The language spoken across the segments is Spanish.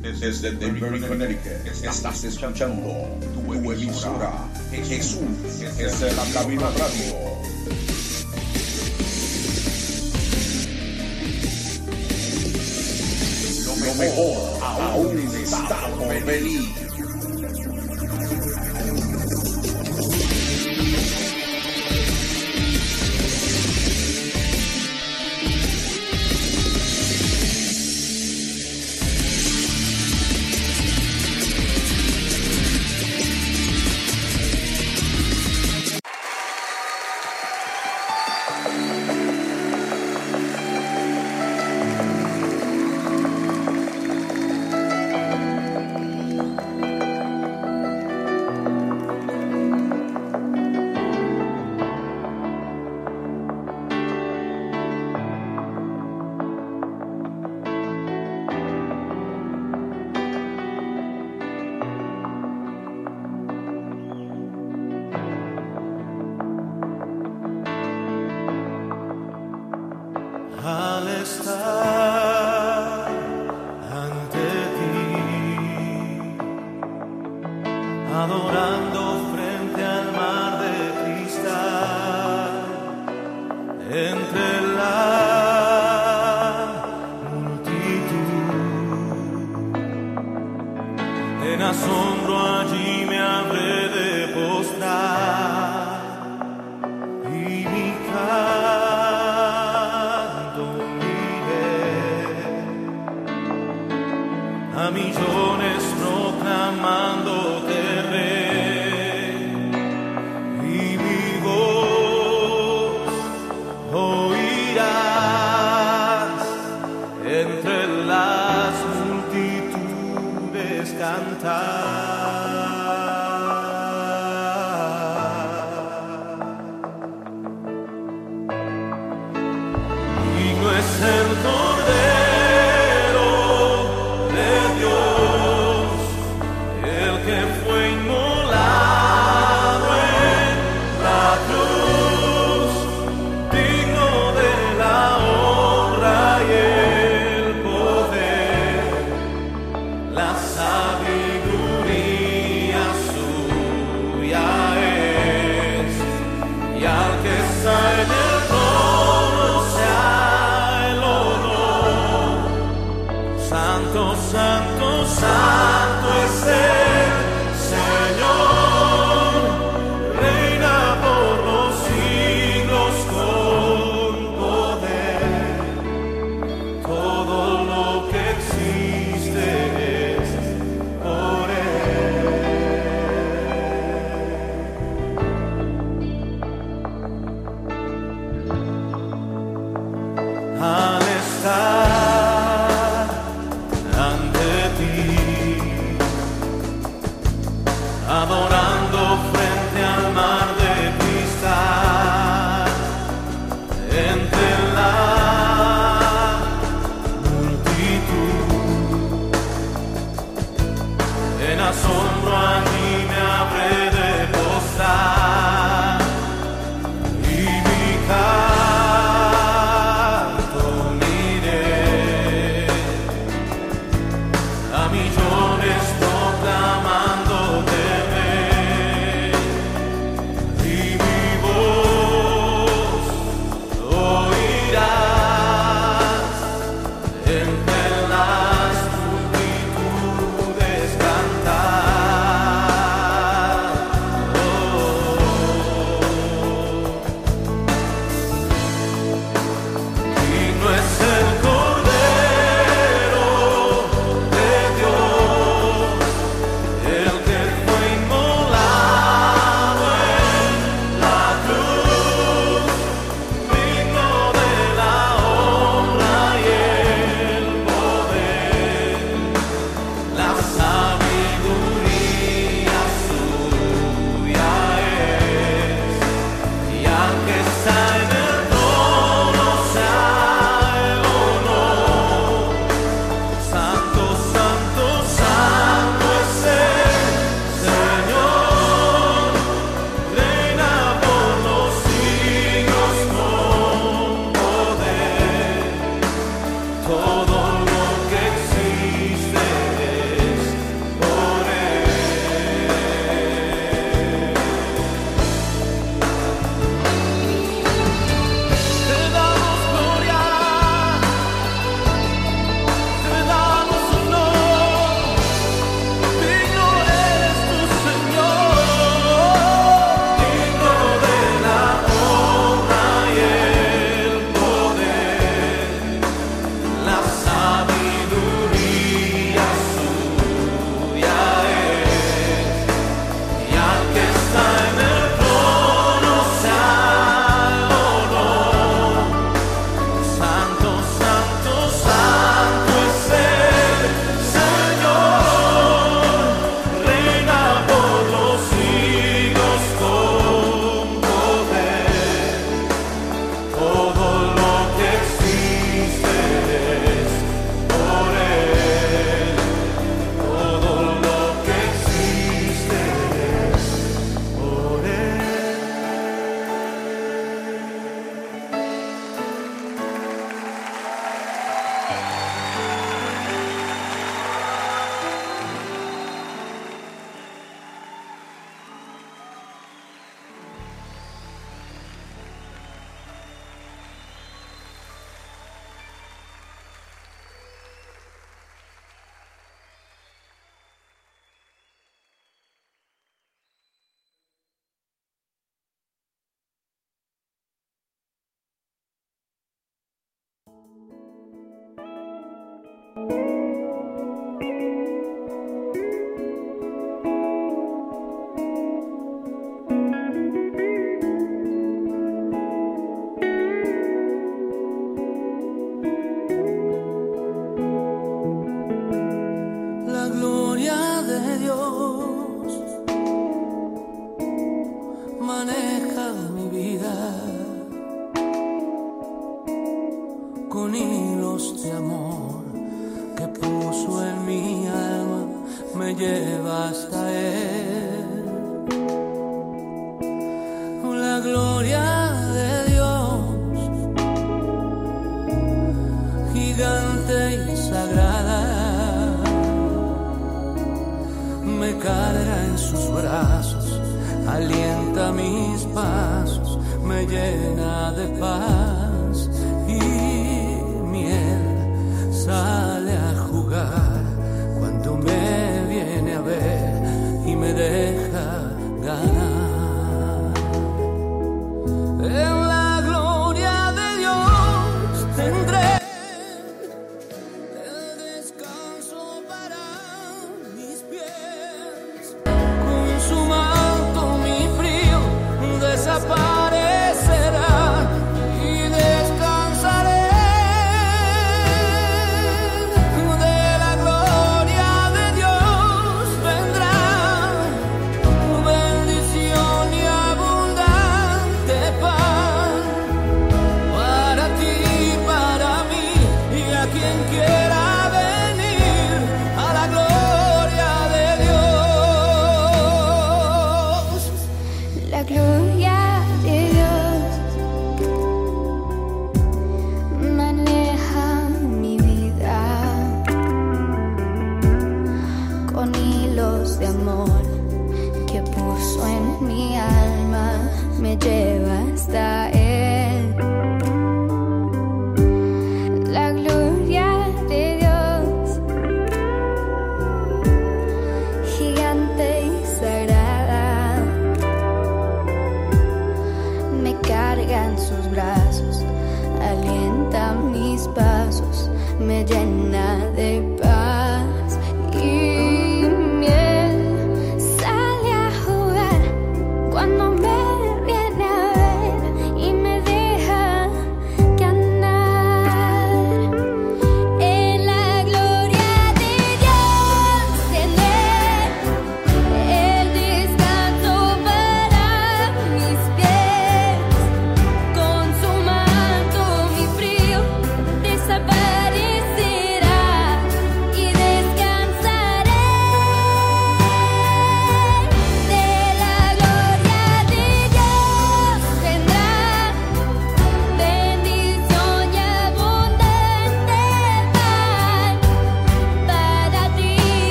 Desde Denver, Connecticut, estás escuchando tu emisora. Jesús es el camino radio. Lo mejor aún está por venir. time. about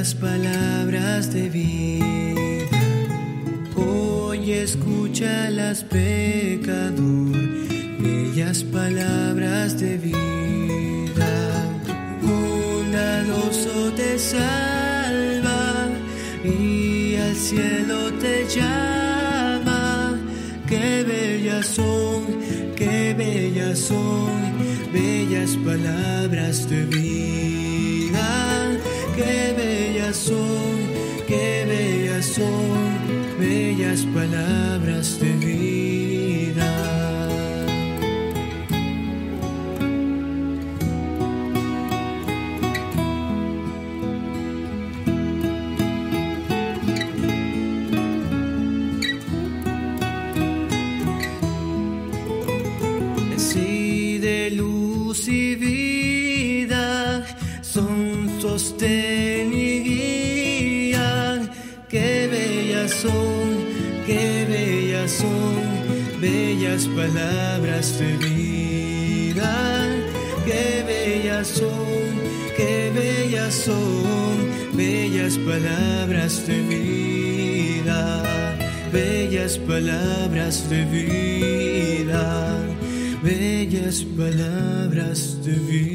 las palabras de vida. Hoy escucha las pecador, bellas palabras de vida. Un adoso te salva y al cielo te llama. Qué bellas son, qué bellas son, bellas palabras de vida qué bella soy, bellas palabras de bellas palabras de vida. Qué bellas son, qué bellas son, bellas palabras de vida. Bellas palabras de vida, bellas palabras de vida.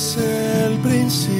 el principio.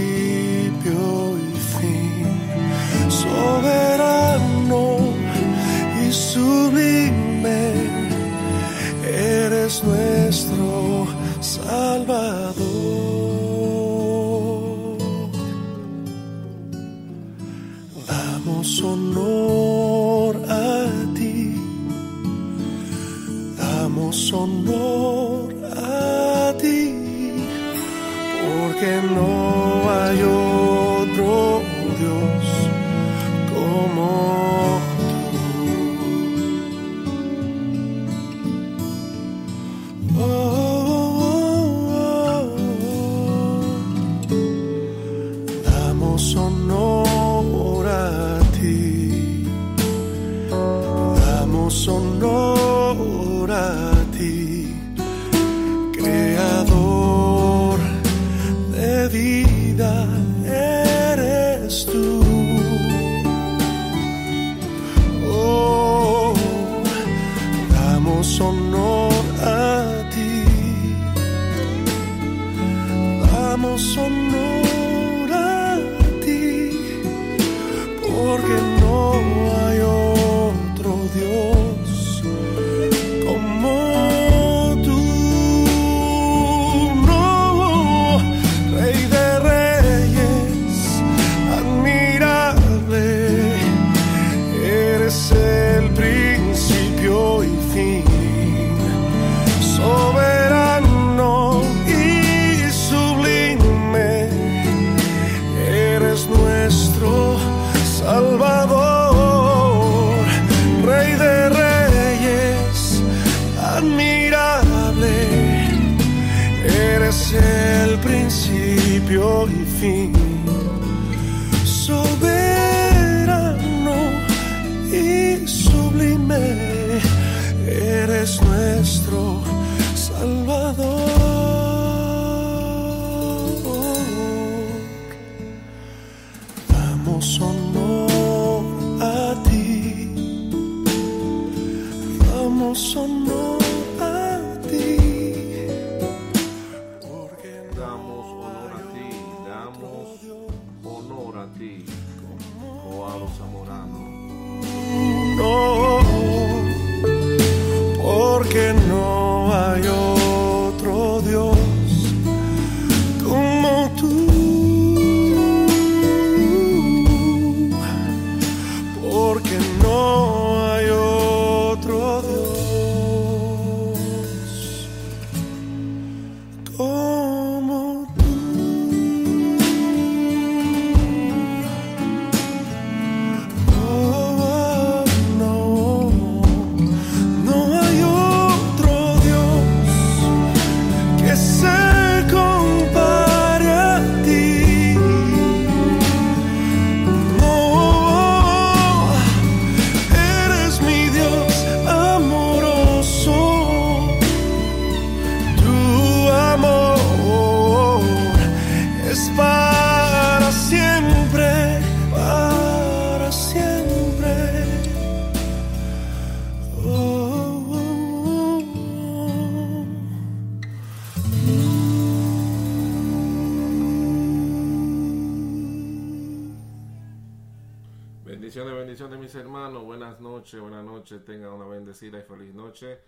Noches, tengan una bendecida y feliz noche.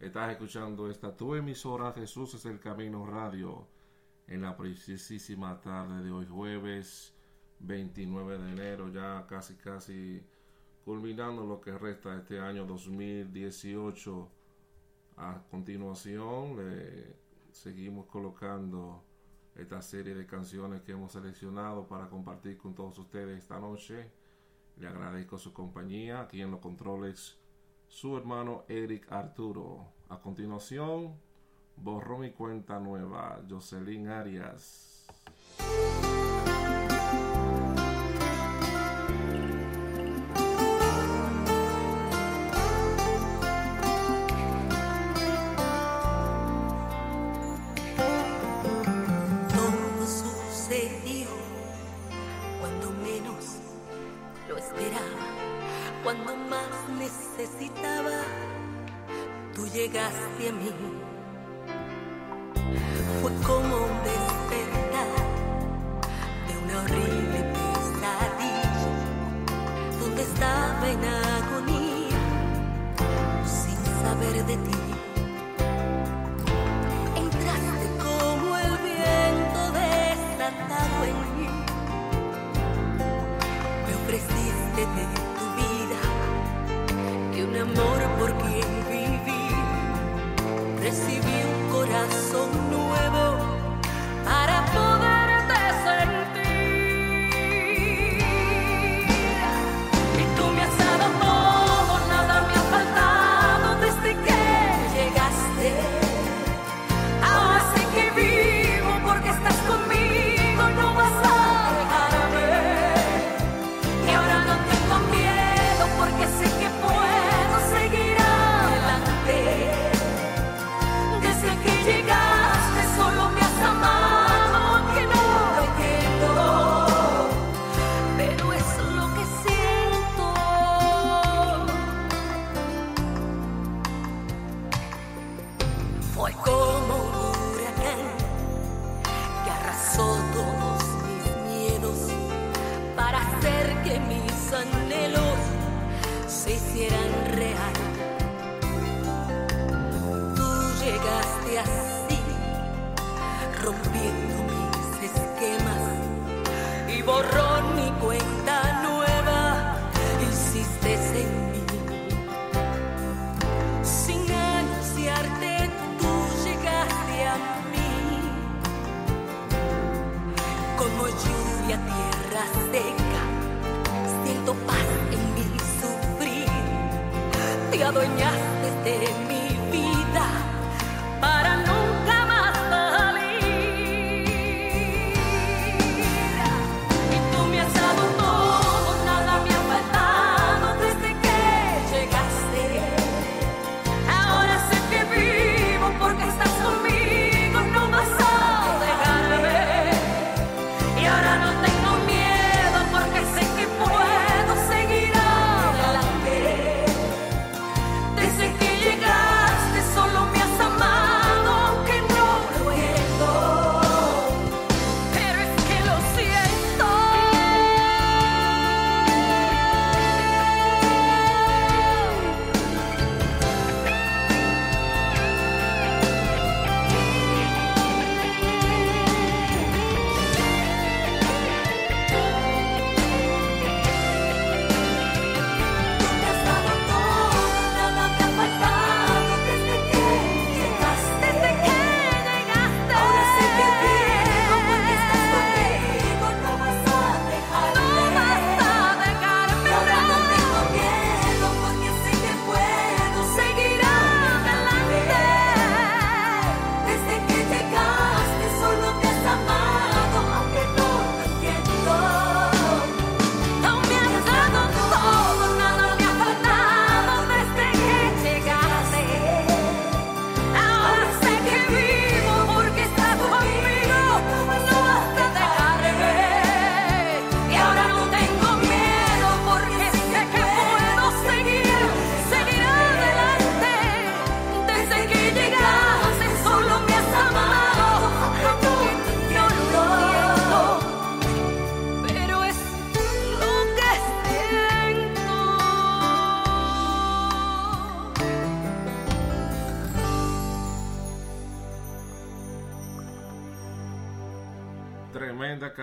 Estás escuchando esta tu emisora Jesús es el Camino Radio en la preciosísima tarde de hoy jueves 29 de enero, ya casi casi culminando lo que resta de este año 2018. A continuación le seguimos colocando esta serie de canciones que hemos seleccionado para compartir con todos ustedes esta noche. Le agradezco su compañía. Aquí en los controles, su hermano Eric Arturo. A continuación, borró mi cuenta nueva, Jocelyn Arias. Llegaste a mí. Fue como un despertar de una horrible pesadilla, donde estaba en agonía, sin saber de ti. Entraste como el viento desatado en mí. Me ofreciste de tu vida y un amor. Recibí un corazón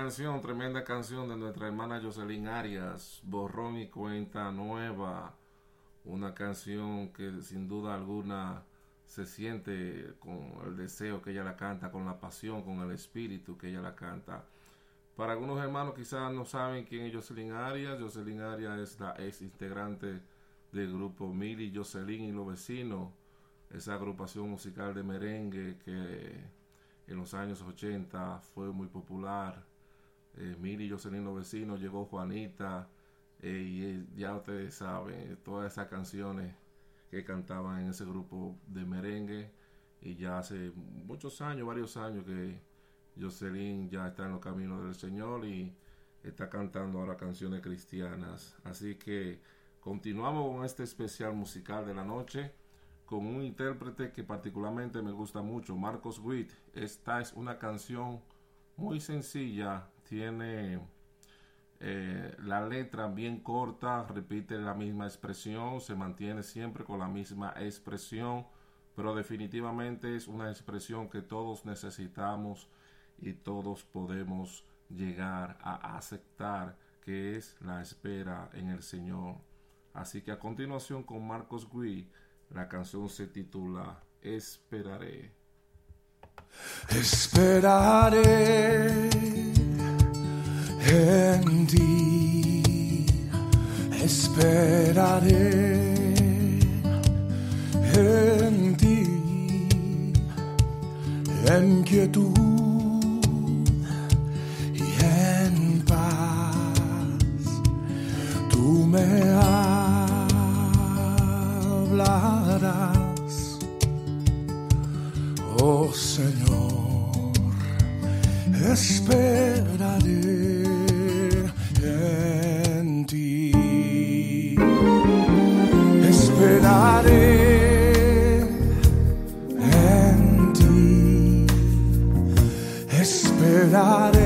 canción, tremenda canción de nuestra hermana Jocelyn Arias, Borrón y Cuenta Nueva, una canción que sin duda alguna se siente con el deseo que ella la canta, con la pasión, con el espíritu que ella la canta. Para algunos hermanos quizás no saben quién es Jocelyn Arias, Jocelyn Arias es la ex integrante del grupo Mili, Jocelyn y los vecinos, esa agrupación musical de merengue que en los años 80 fue muy popular. Eh, Mili y Jocelyn los vecinos, llegó Juanita, eh, y eh, ya ustedes saben, todas esas canciones que cantaban en ese grupo de merengue. Y ya hace muchos años, varios años que Jocelyn ya está en los caminos del Señor y está cantando ahora canciones cristianas. Así que continuamos con este especial musical de la noche con un intérprete que particularmente me gusta mucho, Marcos Witt. Esta es una canción muy sencilla, tiene eh, la letra bien corta, repite la misma expresión, se mantiene siempre con la misma expresión, pero definitivamente es una expresión que todos necesitamos y todos podemos llegar a aceptar que es la espera en el Señor. Así que a continuación con Marcos Witt la canción se titula Esperaré. Esperaré en ti, esperaré en ti, en quietud y en paz. Tú me hablarás, oh Señor, esperaré esperaré en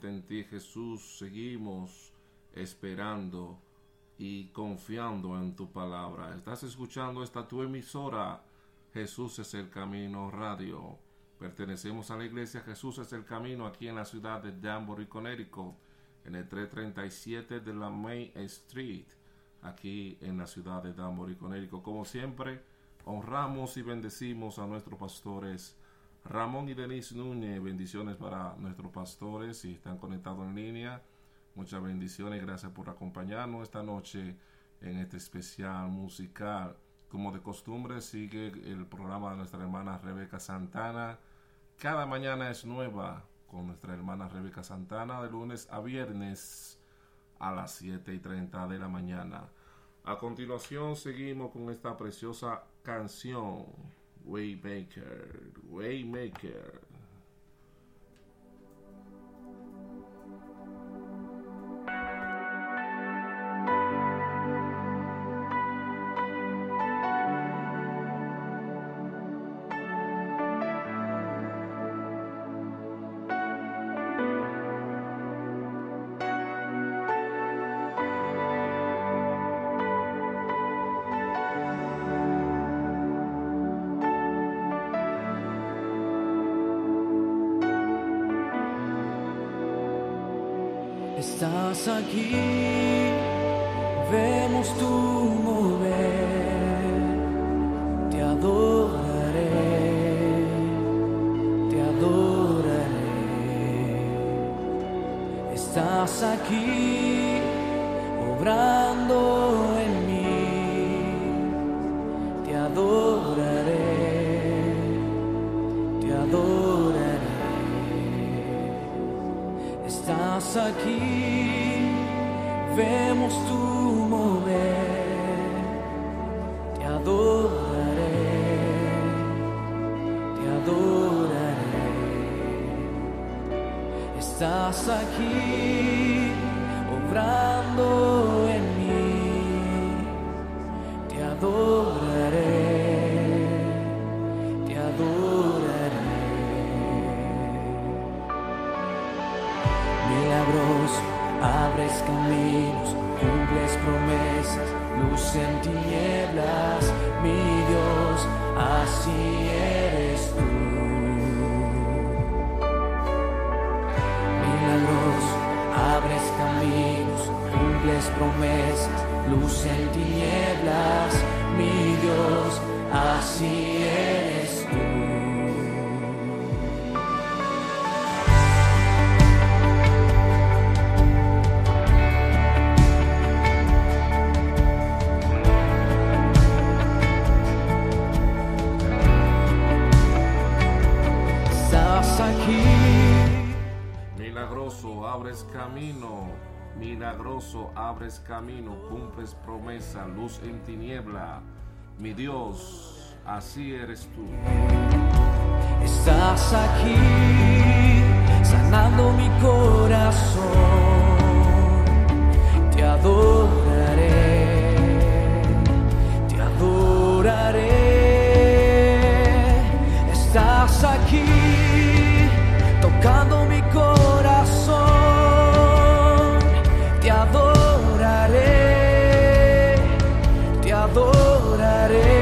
Solamente en ti, Jesús, seguimos esperando y confiando en tu palabra. Estás escuchando esta tu emisora. Jesús es el camino radio. Pertenecemos a la iglesia Jesús es el camino aquí en la ciudad de Danbury, Connecticut, en el 337 de la Main Street, aquí en la ciudad de Danbury, Connecticut. Como siempre, honramos y bendecimos a nuestros pastores Ramón y Denise Núñez. Bendiciones para nuestros pastores si están conectados en línea. Muchas bendiciones, gracias por acompañarnos esta noche en este especial musical. Como de costumbre, sigue el programa de nuestra hermana Rebeca Santana. Cada mañana es nueva con nuestra hermana Rebeca Santana de lunes a viernes a las 7 y 30 de la mañana. A continuación seguimos con esta preciosa canción, Waymaker, Waymaker. Abres camino. Cumples promesa, luz en tiniebla. Mi Dios, así eres tú. Estás aquí sanando mi corazón. Adoraré. Estás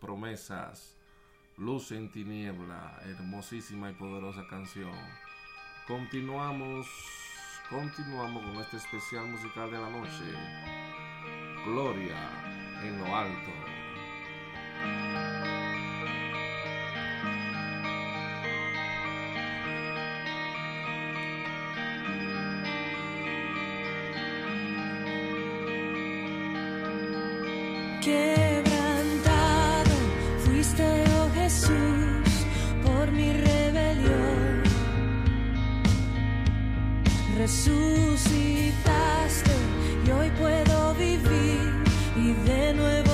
promesas, luz en tiniebla, hermosísima y poderosa canción. Continuamos, continuamos con este especial musical de la noche. Gloria en lo alto. mi rebelión. Resucitaste y hoy puedo vivir y de nuevo.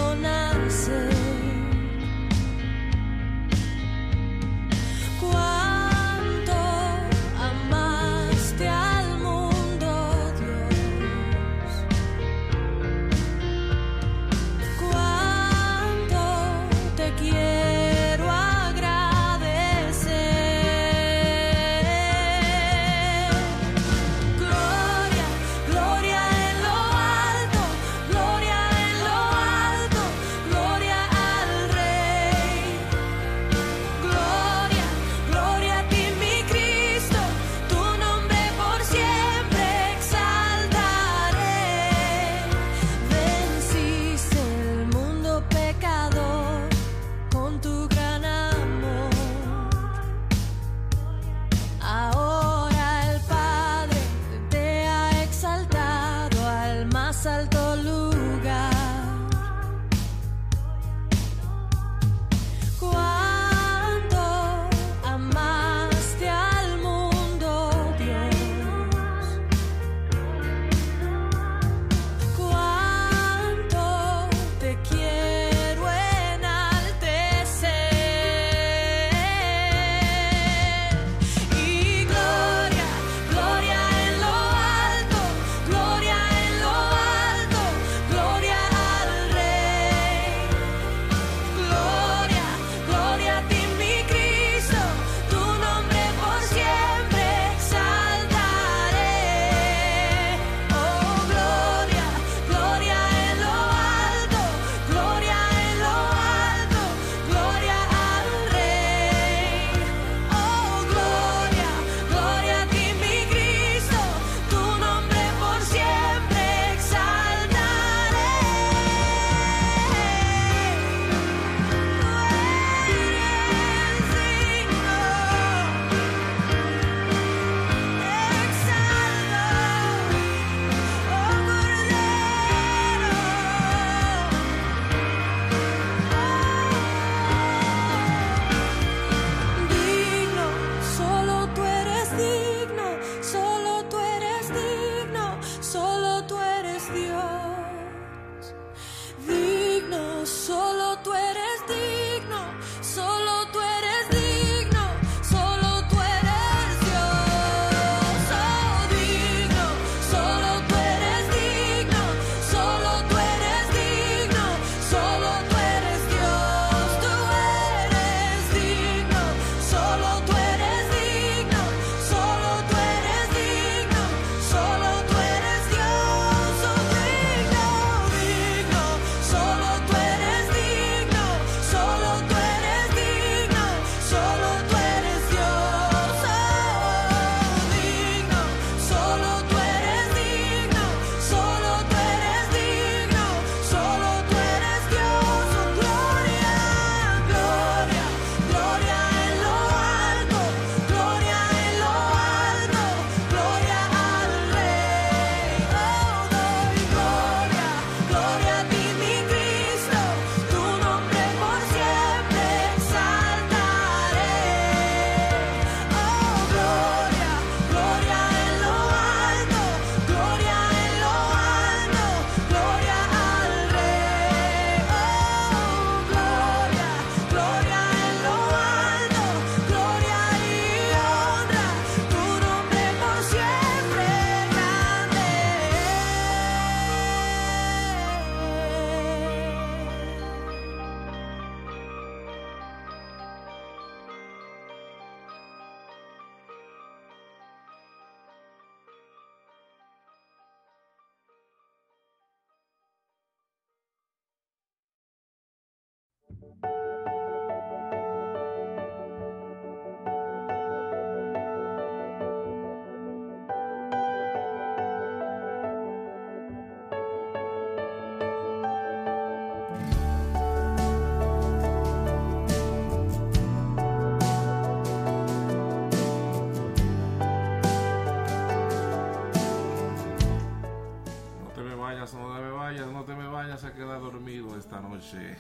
Noche.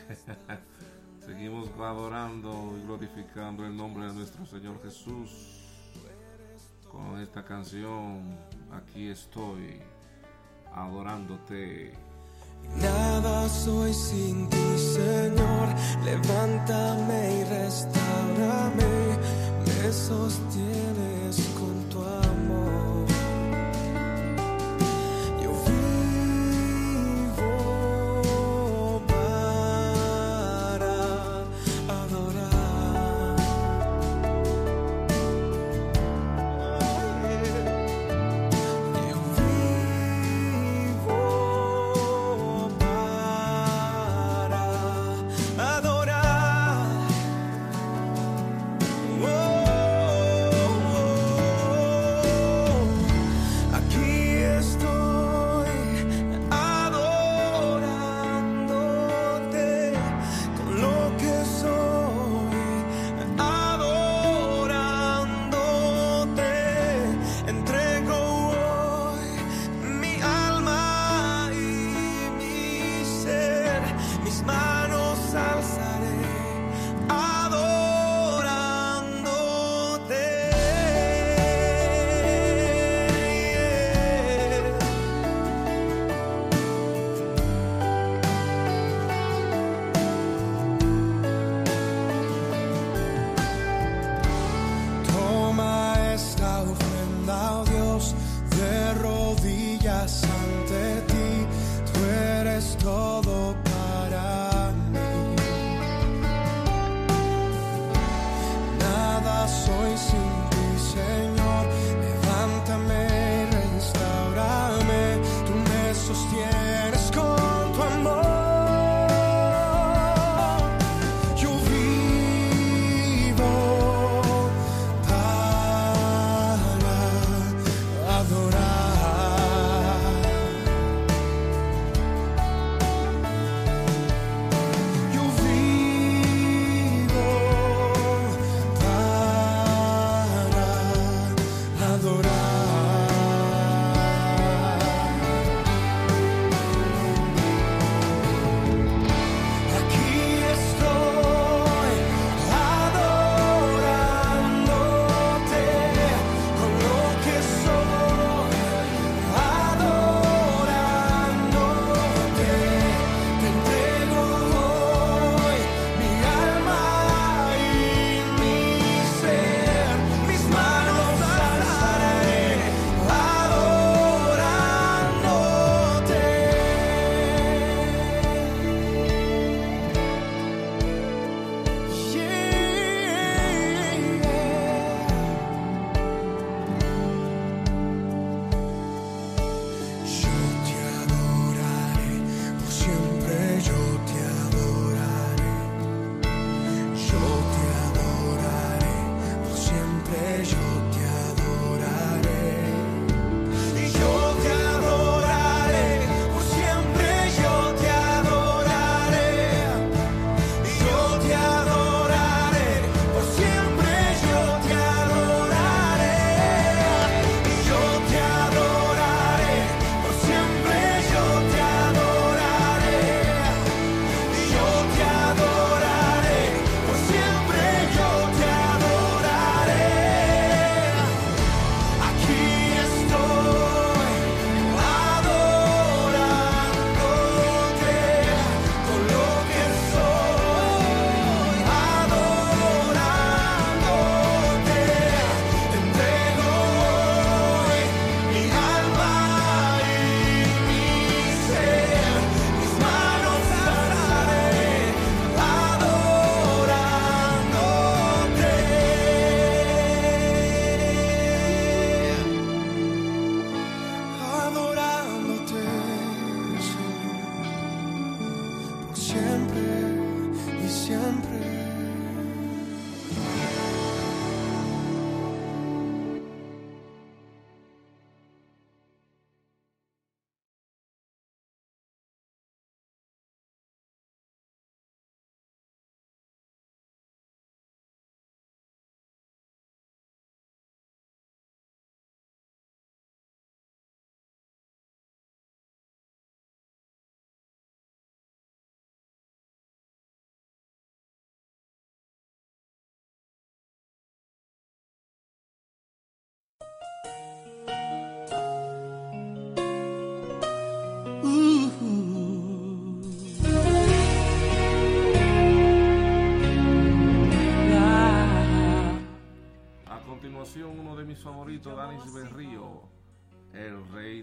Seguimos adorando y glorificando el nombre de nuestro Señor Jesús. Con esta canción, aquí estoy, adorándote. Nada soy sin ti, Señor. Levántame y restaurame. Me sostienes con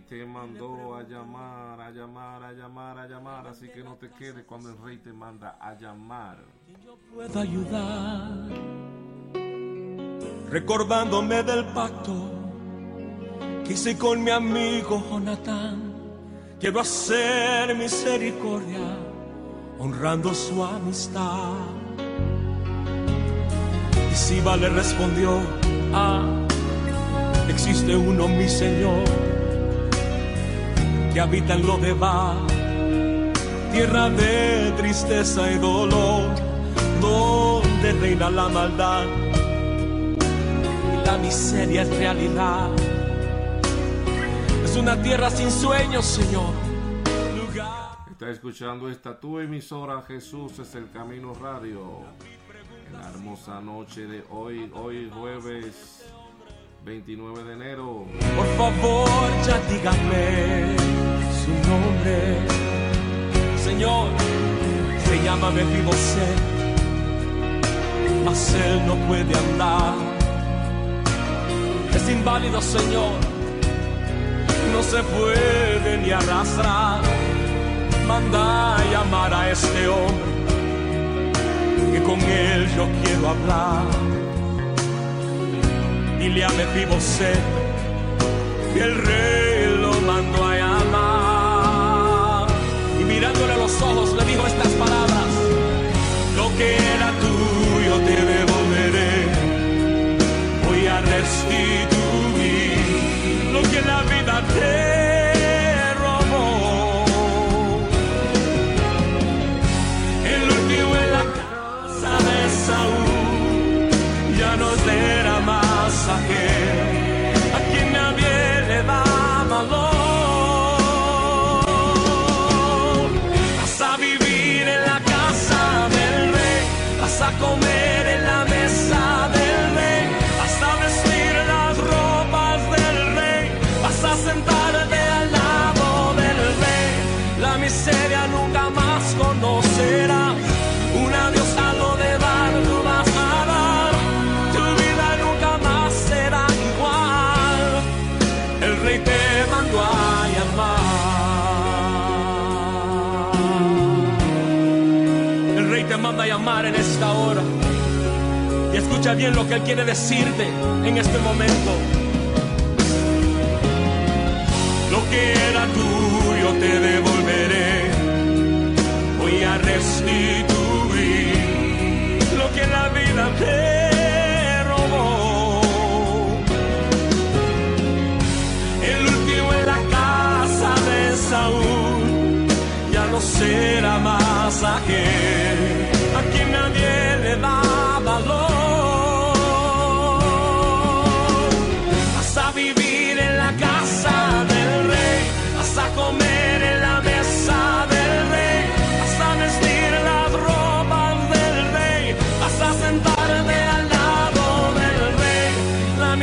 rey te mandó a llamar, a llamar, a llamar, a llamar, así que no te quedes cuando el rey te manda a llamar. puedo ayudar. Recordándome del pacto que hice con mi amigo Jonathan. Quiero hacer misericordia, honrando su amistad. Y Siba le respondió, ah, existe uno, mi Señor, que habita en lo de tierra de tristeza y dolor, donde reina la maldad y la miseria es realidad. Es una tierra sin sueños, Señor. Lugar Está escuchando esta tu emisora Jesús es el Camino Radio. En la hermosa noche de hoy, hoy jueves 29 de enero. Por favor, ya dígame Señor, se llama Mefibosé, mas él no puede andar. Es inválido, Señor, no se puede ni arrastrar. Manda a llamar a este hombre, que con él yo quiero hablar. Dile a Mefibosé que el rey los ojos le dijo estas escucha bien lo que él quiere decirte en este momento. Lo que era tuyo te devolveré. Voy a restituir lo que la vida te robó. El último en la casa de Saúl ya no será más aquel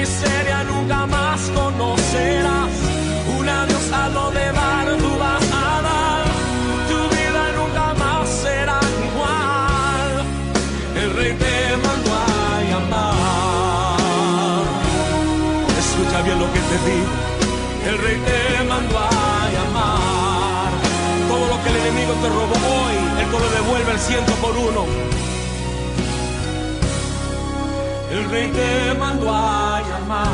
miseria nunca más conocerás. Un adiós a lo de dar, tú vas a dar. Tu vida nunca más será igual. El rey te mandó a llamar. Escucha bien lo que te digo. El rey te mandó a llamar. Todo lo que el enemigo te robó hoy, él te lo devuelve el ciento por uno. El rey te mandó a llamar.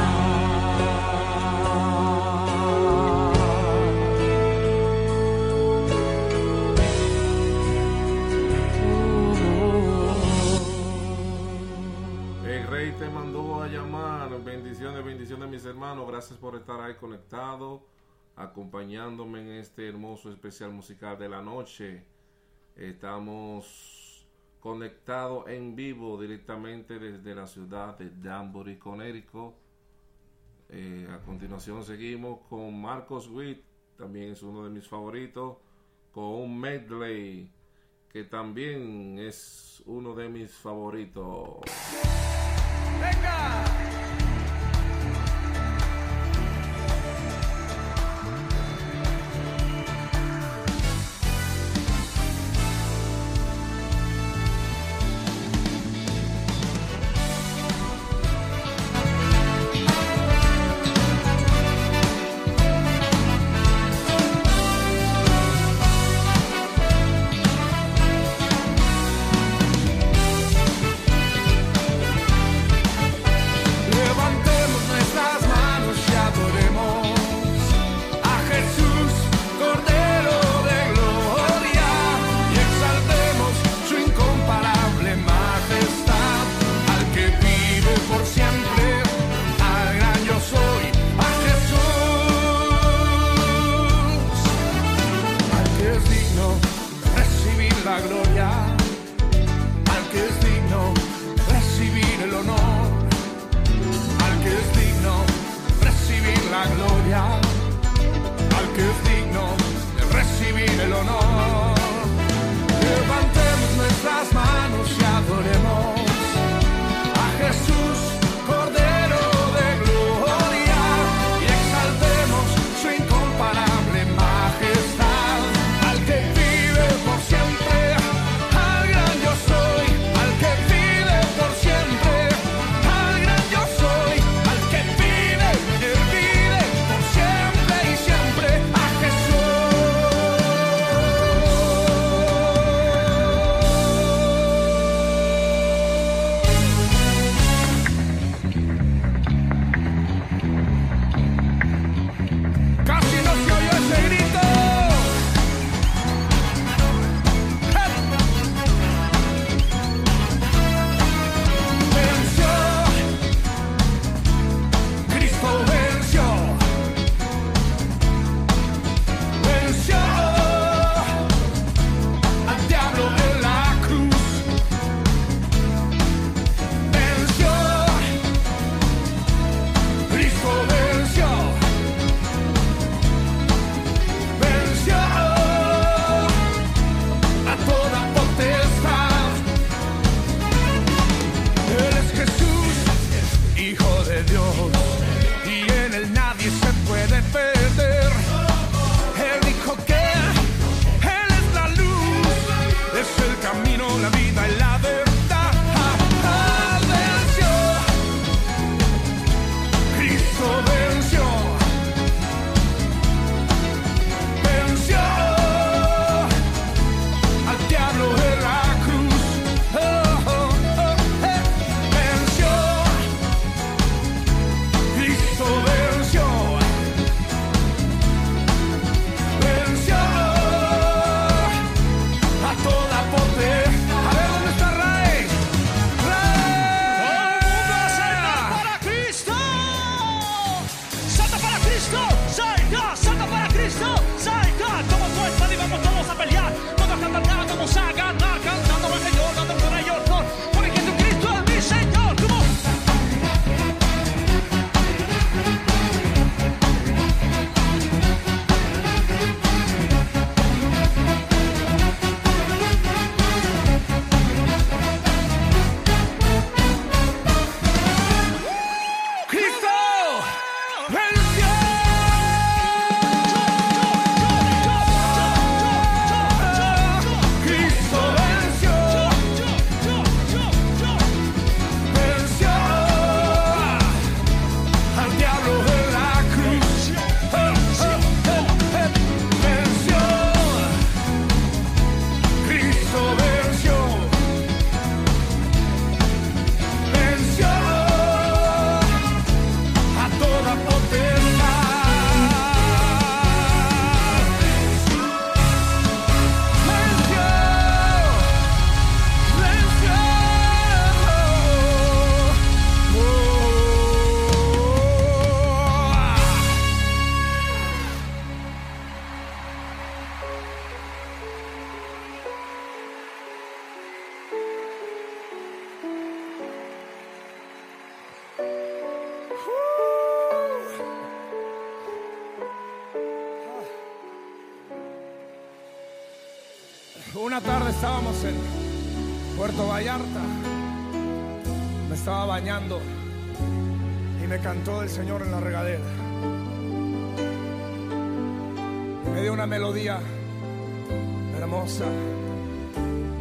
El rey te mandó a llamar. Bendiciones, bendiciones mis hermanos. Gracias por estar ahí conectado, acompañándome en este hermoso especial musical de la noche. Estamos conectados en vivo directamente desde la ciudad de Danbury, Connecticut. Eh, a continuación seguimos con Marcos Witt, también es uno de mis favoritos, con medley que también es uno de mis favoritos. ¡Venga! Una tarde estábamos en Puerto Vallarta. Me estaba bañando y me cantó el Señor en la regadera. Me dio una melodía hermosa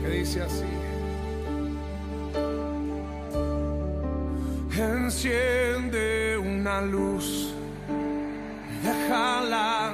que dice así. Enciende una luz, déjala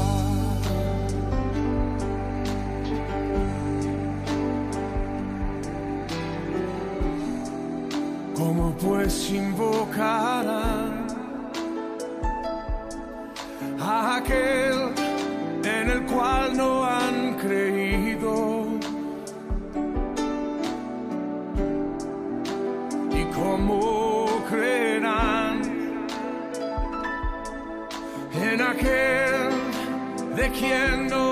Pues invocarán a aquel en el cual no han creído? ¿Y cómo creerán en aquel de quien no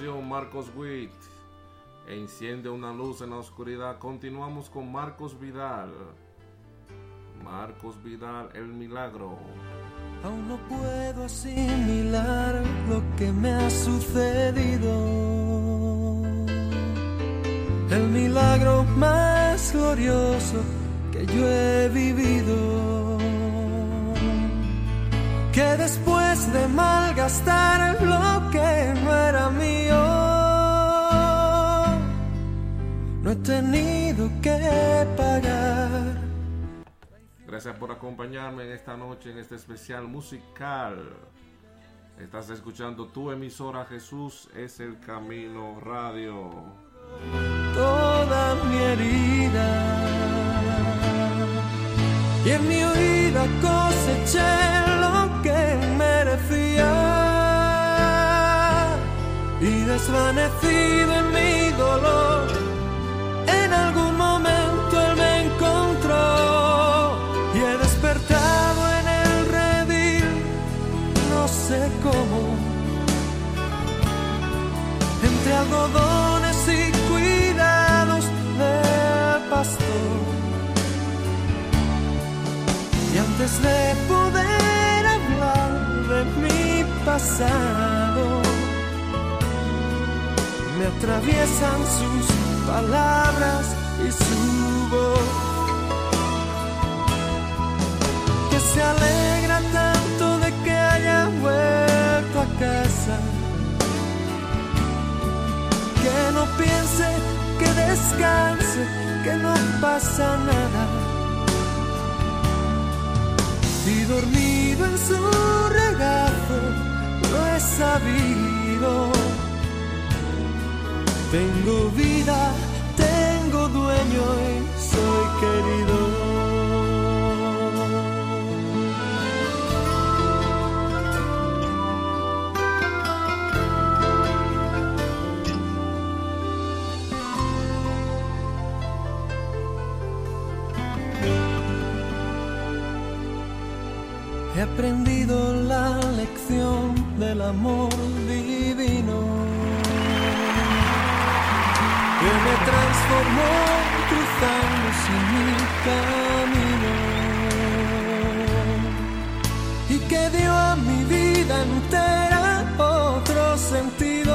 Marcos Witt. Enciende una luz en la oscuridad. Continuamos con Marcos Vidal. Marcos Vidal, el milagro. Aún no puedo asimilar lo que me ha sucedido. el milagro más glorioso que yo he vivido. Que después de malgastar lo que no era mío, no he tenido que pagar. Gracias por acompañarme en esta noche en este especial musical. Estás escuchando tu emisora Jesús es el Camino Radio. toda mi herida. Y en mi huida coseché Y desvanecido en mi dolor, en algún momento él me encontró. Y he despertado en el redil, no sé cómo entre algodones y cuidados del pastor. Y antes de poder de me atraviesan sus palabras y su voz. Que se alegra tanto de que haya vuelto a casa que no piense, que descanse, que no pasa nada. Y dormido en su regazo, he sabido. Tengo vida, tengo dueño y soy querido. He aprendido la lección del amor divino que me transformó cruzándose mi camino y que dio a mi vida entera otro sentido,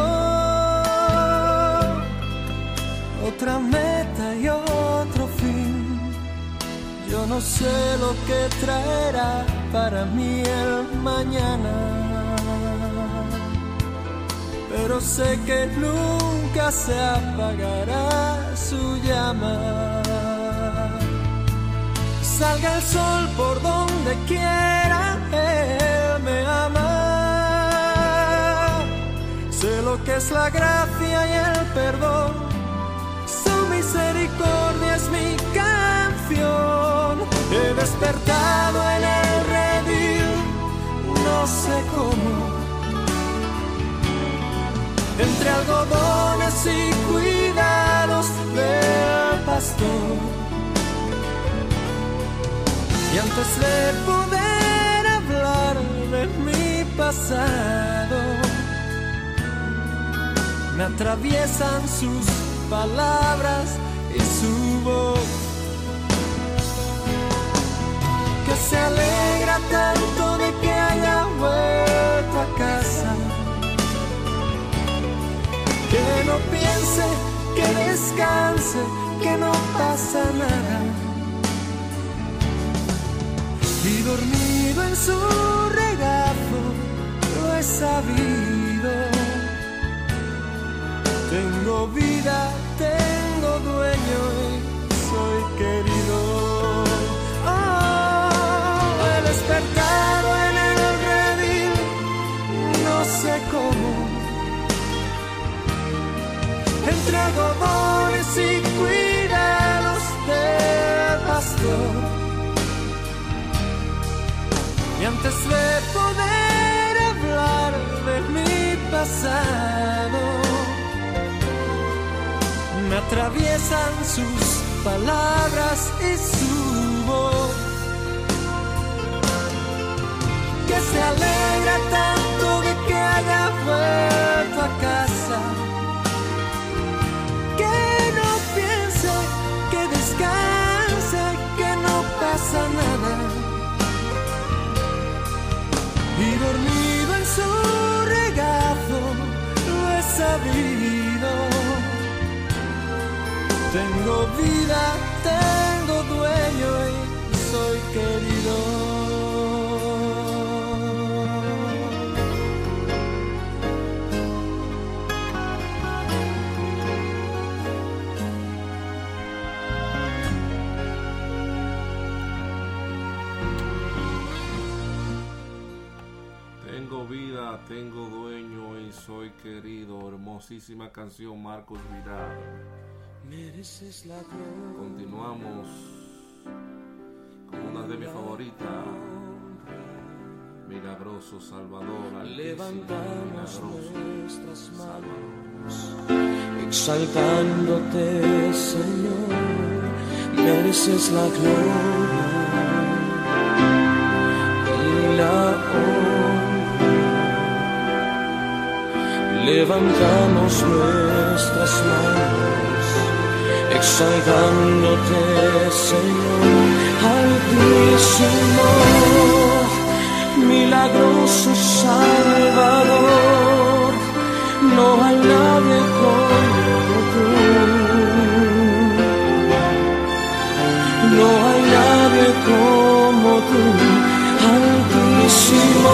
otra meta y otro fin. Yo no sé lo que traerá para mí el mañana, pero sé que nunca se apagará su llama. Salga el sol por donde quiera, Él me ama. Sé lo que es la gracia y el perdón, su misericordia es mi canción. He despertado en el redil, no sé cómo. Entre algodones y cuidados del pastor. Y antes de poder hablar de mi pasado, me atraviesan sus palabras y su voz. que se alegra tanto de que Que no piense, que descanse, que no pasa nada. Y dormido en su regazo, lo he sabido. Tengo vida, tengo dueño y soy querido. Entre algodones y cuidados del pastor. Y antes de poder hablar de mi pasado, me atraviesan sus palabras y su voz. Que se alegra tanto de que haya vuelto a dormido en su regazo, lo he sabido. Tengo vida, tengo dueño y soy querido. Tengo vida, tengo dueño y soy querido. Hermosísima canción, Marcos Vidal. Mereces la gloria. Continuamos con una de mis favoritas. Milagroso Salvador. altísimo, Levantamos milagroso. nuestras manos, exaltándote, Señor, mereces la gloria Levantamos nuestras manos, exaltándote, Señor, altísimo milagroso Salvador, no hay nadie como tú. No hay nadie como tú, altísimo,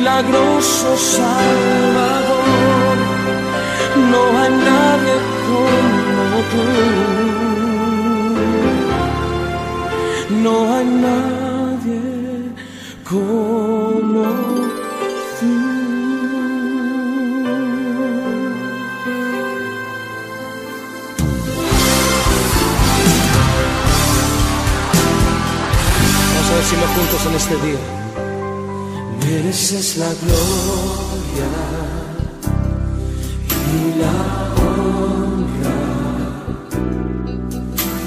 milagroso Salvador, no hay nadie como tú. No hay nadie como tú. Vamos a decirlo juntos en este día. Mereces la gloria y la honra.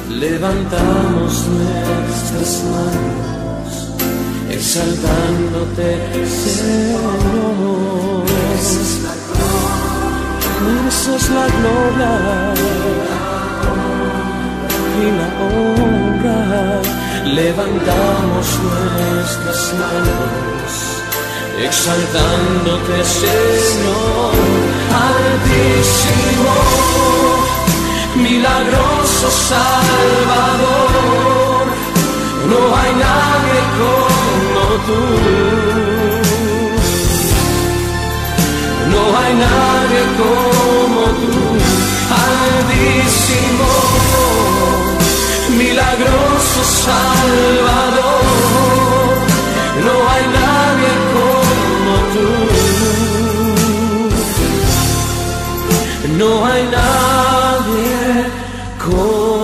Levantamos nuestras manos, exaltándote, Señor. Mereces la gloria y la honra. Levantamos nuestras manos, exaltándote, Señor, altísimo, milagroso Salvador. No hay nadie como tú. No hay nadie como tú, altísimo, milagroso Salvador. No hay nadie No hay nadie como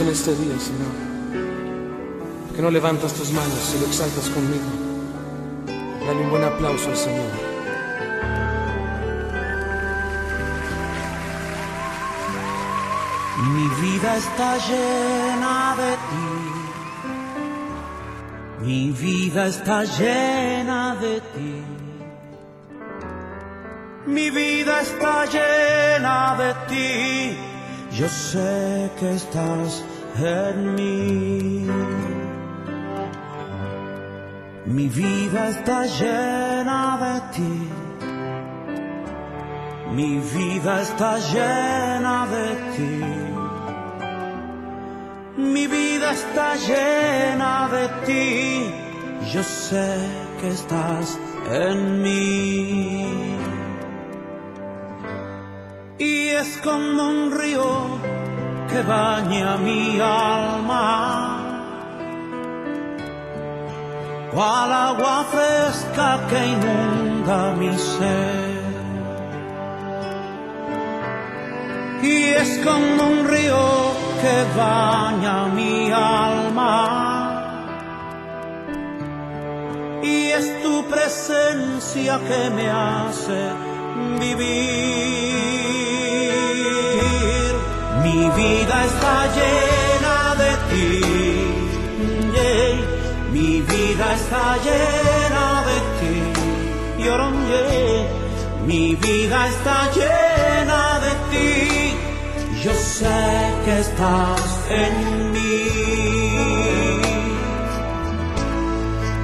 en este día, Señor. ¿Por qué no levantas tus manos y lo exaltas conmigo? Dale un buen aplauso al Señor. Mi vida está llena de ti. Mi vida está llena de ti. Mi vida está llena de ti. Yo sé que estás en mí. Mi vida está llena de ti. Mi vida está llena de ti. Mi vida está llena de ti. Yo sé que estás en mí. Y es como un río que baña mi alma. Cual agua fresca que inunda mi ser. y es como un río que baña mi alma. Y es tu presencia que me hace vivir. Mi vida está llena de ti. Mi vida está llena de ti. Mi vida está llena de ti. Yo sé que estás en mí.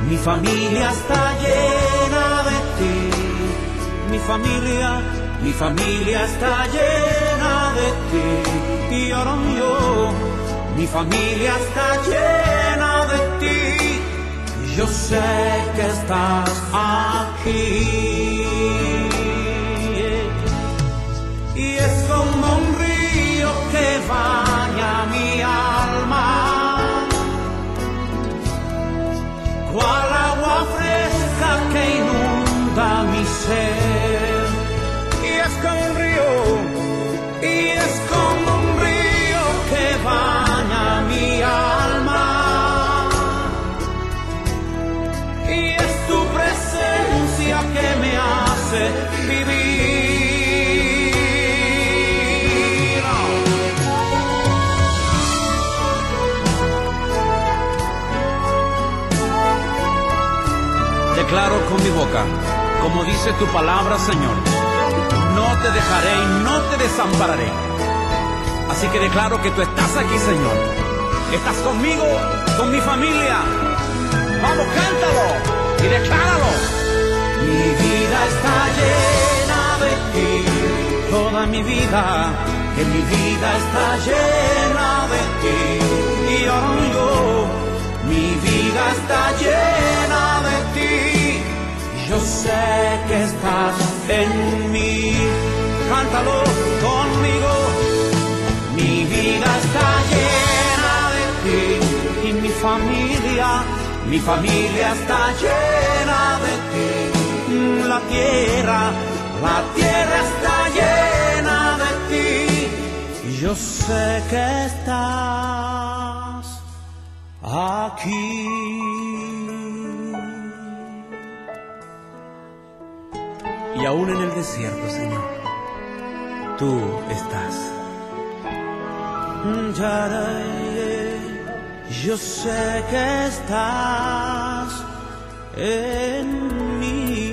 Mi familia está llena de ti. Mi familia, mi familia está llena de ti. Mi familia está llena de ti. Yo sé que estás aquí. Y es como un río que baña mi alma, Declaro con mi boca, como dice tu palabra, Señor, no te dejaré y no te desampararé. Así que declaro que tú estás aquí, Señor. Estás conmigo, con mi familia. Vamos, cántalo y decláralo. Mi vida está llena de ti, toda mi vida, que mi vida está llena de ti. Y ahora yo, mi vida está llena de ti. Yo sé que estás en mí. Cántalo conmigo. Mi vida está llena de ti y mi familia, mi familia está llena de ti. La tierra, la tierra está llena de ti. Yo sé que estás aquí. Y aún en el desierto, Señor, tú estás. Yo sé que estás en mí.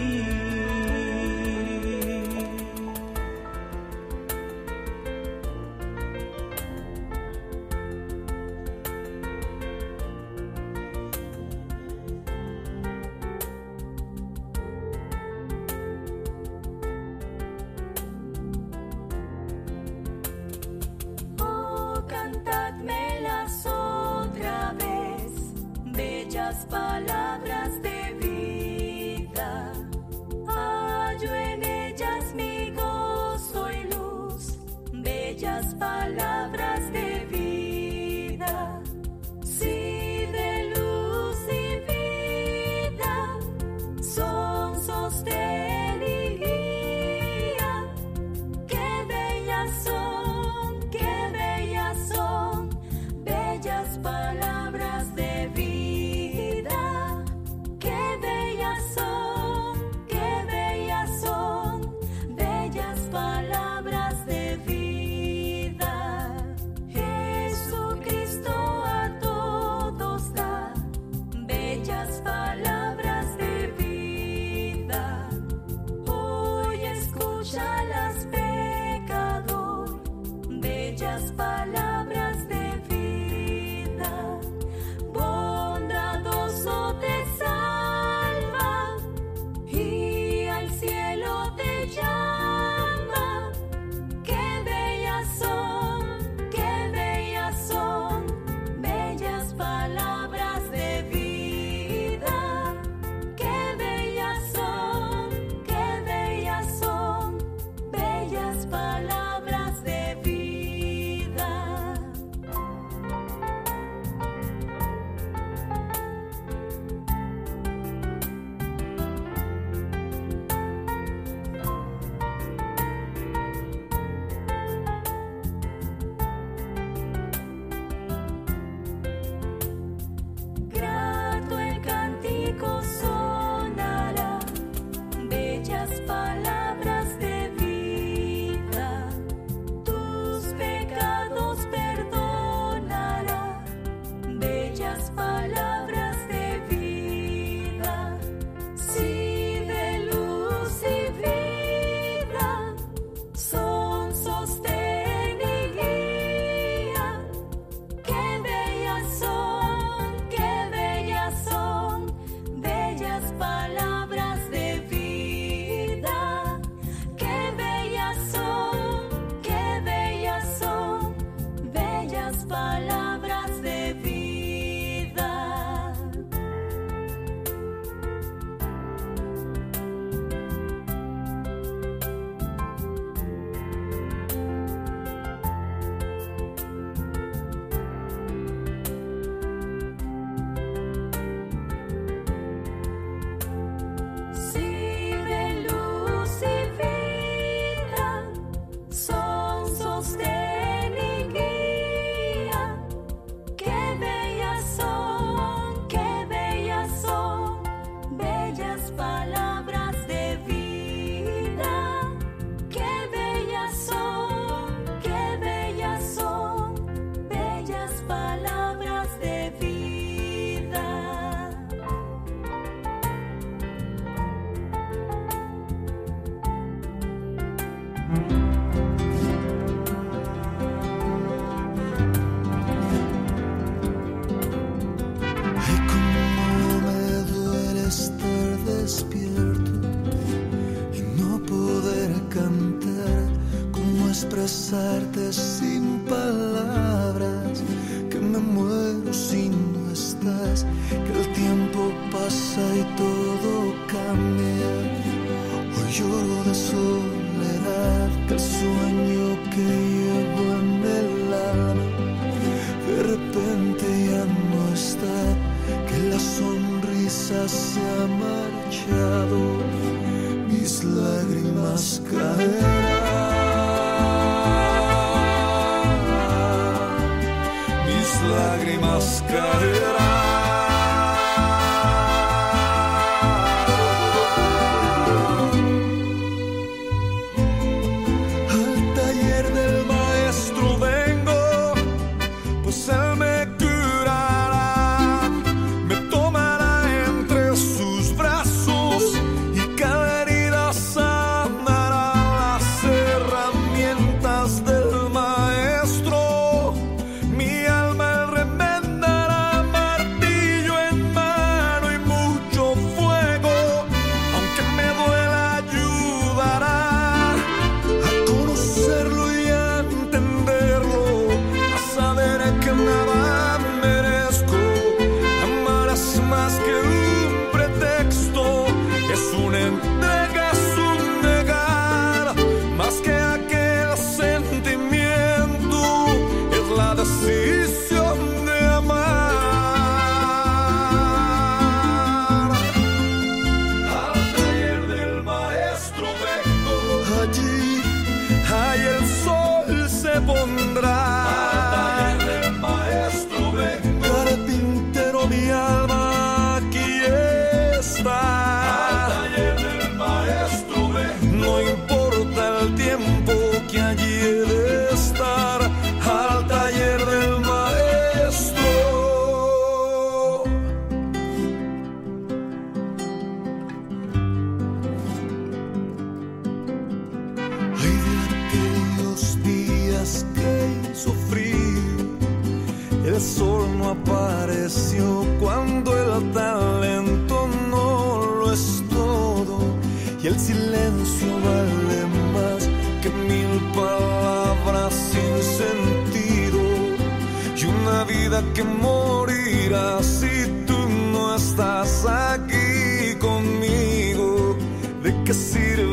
que morirás si tú no estás aquí conmigo. ¿De qué sirve?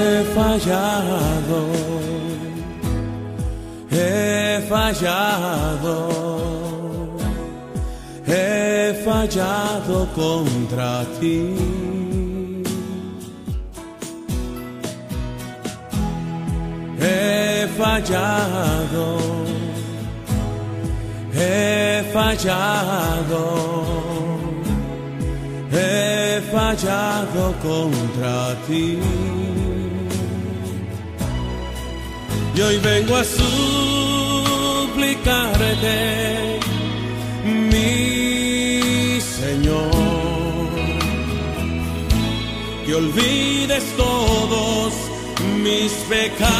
He fallado, he fallado, he fallado contra ti. He fallado, he fallado. He fallado contra ti. Y hoy vengo a suplicarte, mi Señor, que olvides todos mis pecados.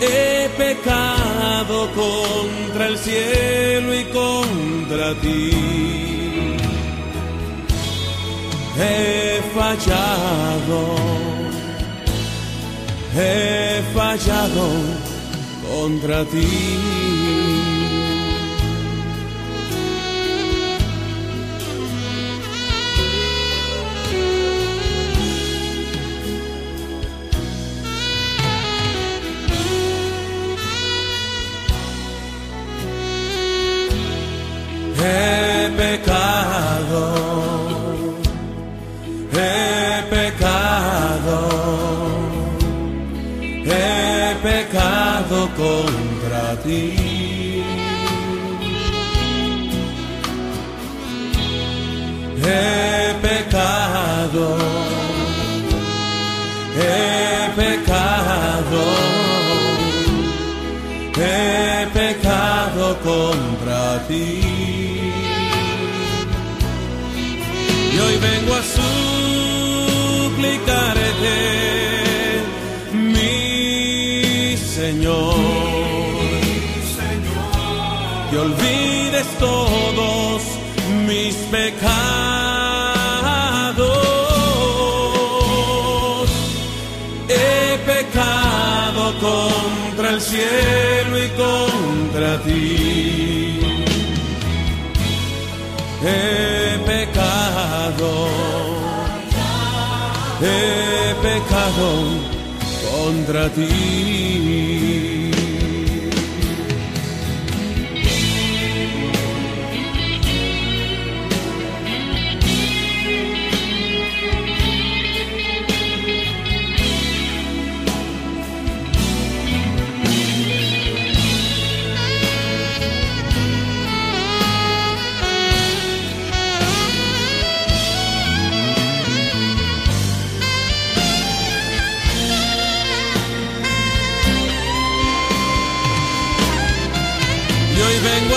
He pecado contra el cielo y contra ti. He fallado, he fallado contra ti. He pecado, He pecado, he pecado, he pecado contra ti. Y hoy vengo a suplicarte, mi Señor, que olvides todos mis pecados. He pecado contra el cielo y contra ti. He pecado, he pecado contra ti.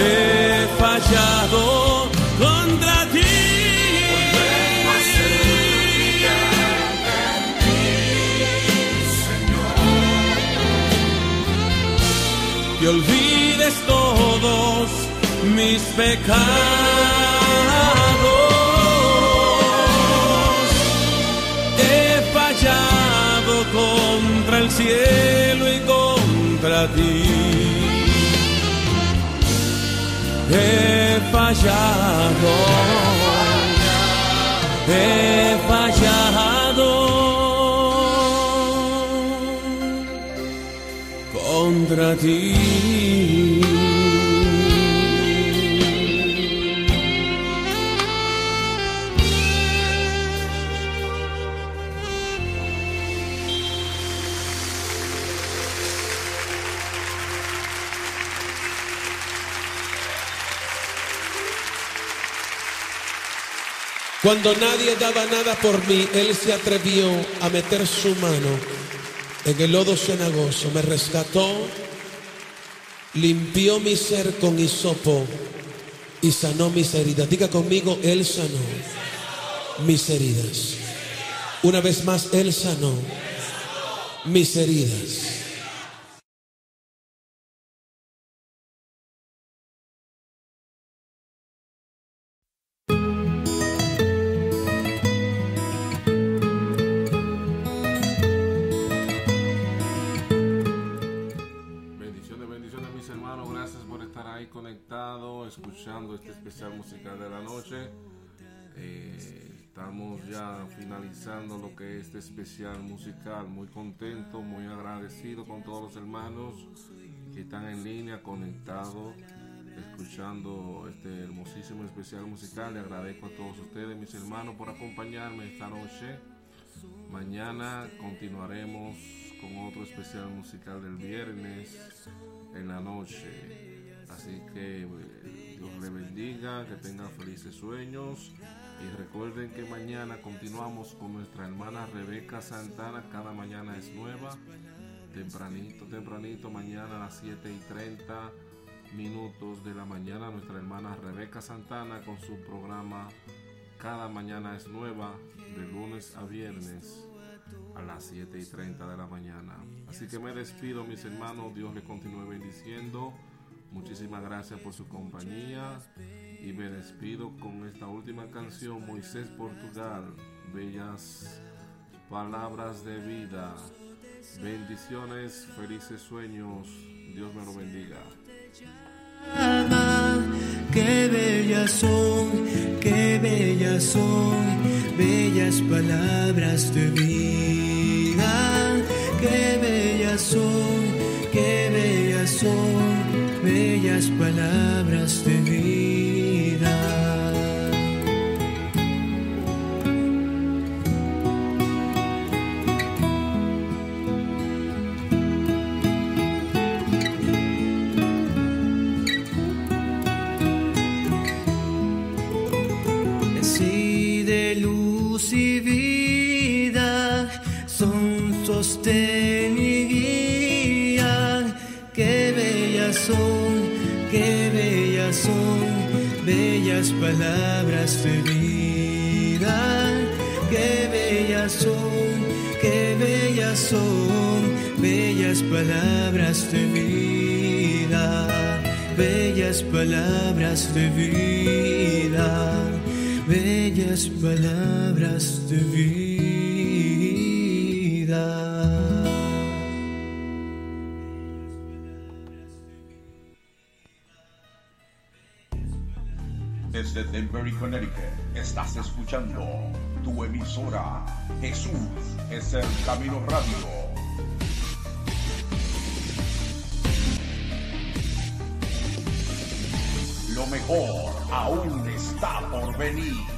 He fallado contra ti. ti. Y olvides todos mis pecados. He fallado contra el cielo y contra ti. He fallado. He fallado contra ti. Cuando nadie daba nada por mí, Él se atrevió a meter su mano en el lodo cenagoso, me rescató, limpió mi ser con hisopo y sanó mis heridas. Diga conmigo, Él sanó mis heridas. Una vez más, Él sanó mis heridas. Ya finalizando lo que es este especial musical, muy contento, muy agradecido con todos los hermanos que están en línea, conectados, escuchando este hermosísimo especial musical. Le agradezco a todos ustedes, mis hermanos, por acompañarme esta noche. Mañana continuaremos con otro especial musical del viernes en la noche. Así que eh, Dios le bendiga, que tengan felices sueños. Y recuerden que mañana continuamos con nuestra hermana Rebeca Santana. Cada mañana es nueva. Tempranito, tempranito, mañana a las 7 y 30 minutos de la mañana. Nuestra hermana Rebeca Santana con su programa Cada mañana es nueva. De lunes a viernes a las 7 y 30 de la mañana. Así que me despido, mis hermanos. Dios les continúe bendiciendo. Muchísimas gracias por su compañía. Y me despido con esta última canción, Moisés Portugal. Bellas palabras de vida. Bendiciones, felices sueños. Dios me lo bendiga. qué bellas son, qué bellas son, bellas palabras de vida, qué bellas son, qué bellas son, bellas palabras de bellas palabras de vida. Qué bellas son, qué bellas son, bellas palabras de vida. Bellas palabras de vida bellas palabras de vida. Denver, Connecticut, estás escuchando tu emisora. Jesús es el camino radio. Lo mejor aún está por venir.